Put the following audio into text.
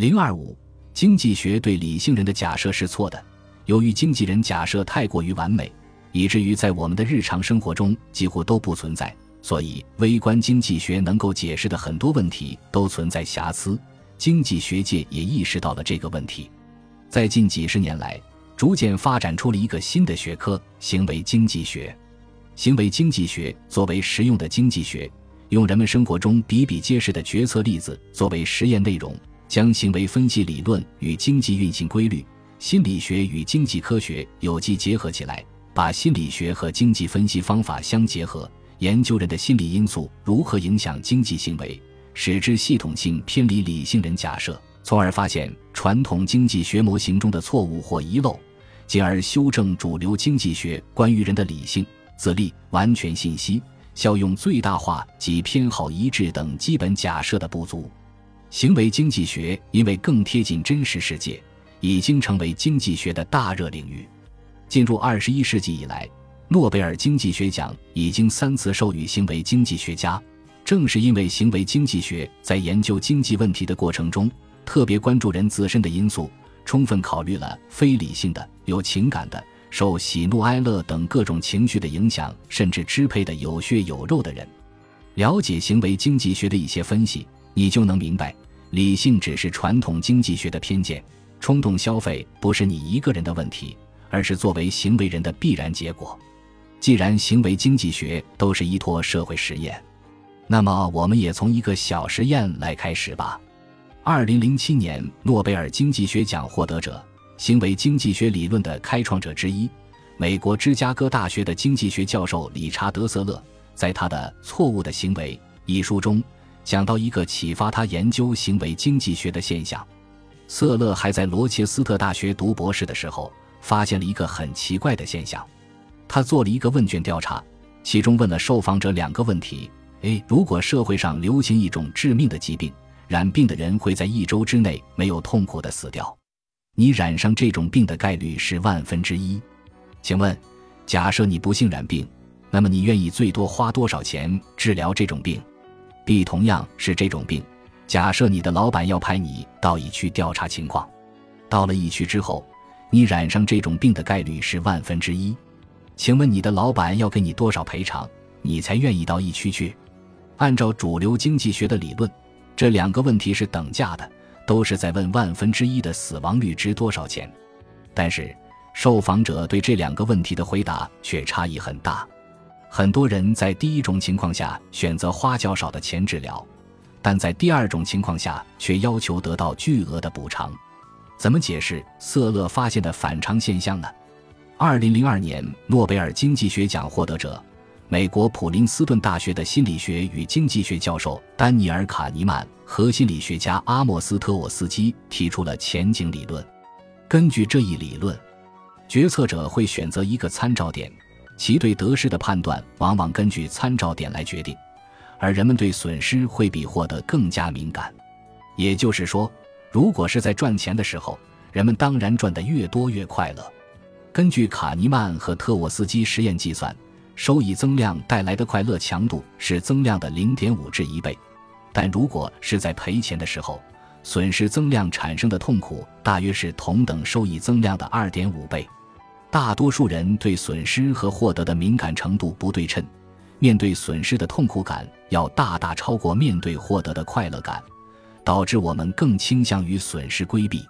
零二五，经济学对理性人的假设是错的。由于经纪人假设太过于完美，以至于在我们的日常生活中几乎都不存在，所以微观经济学能够解释的很多问题都存在瑕疵。经济学界也意识到了这个问题，在近几十年来，逐渐发展出了一个新的学科——行为经济学。行为经济学作为实用的经济学，用人们生活中比比皆是的决策例子作为实验内容。将行为分析理论与经济运行规律、心理学与经济科学有机结合起来，把心理学和经济分析方法相结合，研究人的心理因素如何影响经济行为，使之系统性偏离理性人假设，从而发现传统经济学模型中的错误或遗漏，进而修正主流经济学关于人的理性、自立、完全信息、效用最大化及偏好一致等基本假设的不足。行为经济学因为更贴近真实世界，已经成为经济学的大热领域。进入二十一世纪以来，诺贝尔经济学奖已经三次授予行为经济学家。正是因为行为经济学在研究经济问题的过程中，特别关注人自身的因素，充分考虑了非理性的、有情感的、受喜怒哀乐等各种情绪的影响甚至支配的有血有肉的人。了解行为经济学的一些分析。你就能明白，理性只是传统经济学的偏见，冲动消费不是你一个人的问题，而是作为行为人的必然结果。既然行为经济学都是依托社会实验，那么我们也从一个小实验来开始吧。二零零七年诺贝尔经济学奖获得者，行为经济学理论的开创者之一，美国芝加哥大学的经济学教授理查德·瑟勒，在他的《错误的行为》一书中。讲到一个启发他研究行为经济学的现象，瑟勒还在罗切斯特大学读博士的时候，发现了一个很奇怪的现象。他做了一个问卷调查，其中问了受访者两个问题：A. 如果社会上流行一种致命的疾病，染病的人会在一周之内没有痛苦的死掉，你染上这种病的概率是万分之一。请问，假设你不幸染病，那么你愿意最多花多少钱治疗这种病？B 同样是这种病，假设你的老板要派你到疫区调查情况，到了疫区之后，你染上这种病的概率是万分之一，请问你的老板要给你多少赔偿，你才愿意到疫区去？按照主流经济学的理论，这两个问题是等价的，都是在问万分之一的死亡率值多少钱，但是受访者对这两个问题的回答却差异很大。很多人在第一种情况下选择花较少的钱治疗，但在第二种情况下却要求得到巨额的补偿。怎么解释瑟勒发现的反常现象呢？二零零二年诺贝尔经济学奖获得者、美国普林斯顿大学的心理学与经济学教授丹尼尔·卡尼曼和心理学家阿莫斯·特沃斯基提出了前景理论。根据这一理论，决策者会选择一个参照点。其对得失的判断往往根据参照点来决定，而人们对损失会比获得更加敏感。也就是说，如果是在赚钱的时候，人们当然赚得越多越快乐。根据卡尼曼和特沃斯基实验计算，收益增量带来的快乐强度是增量的零点五至一倍，但如果是在赔钱的时候，损失增量产生的痛苦大约是同等收益增量的二点五倍。大多数人对损失和获得的敏感程度不对称，面对损失的痛苦感要大大超过面对获得的快乐感，导致我们更倾向于损失规避。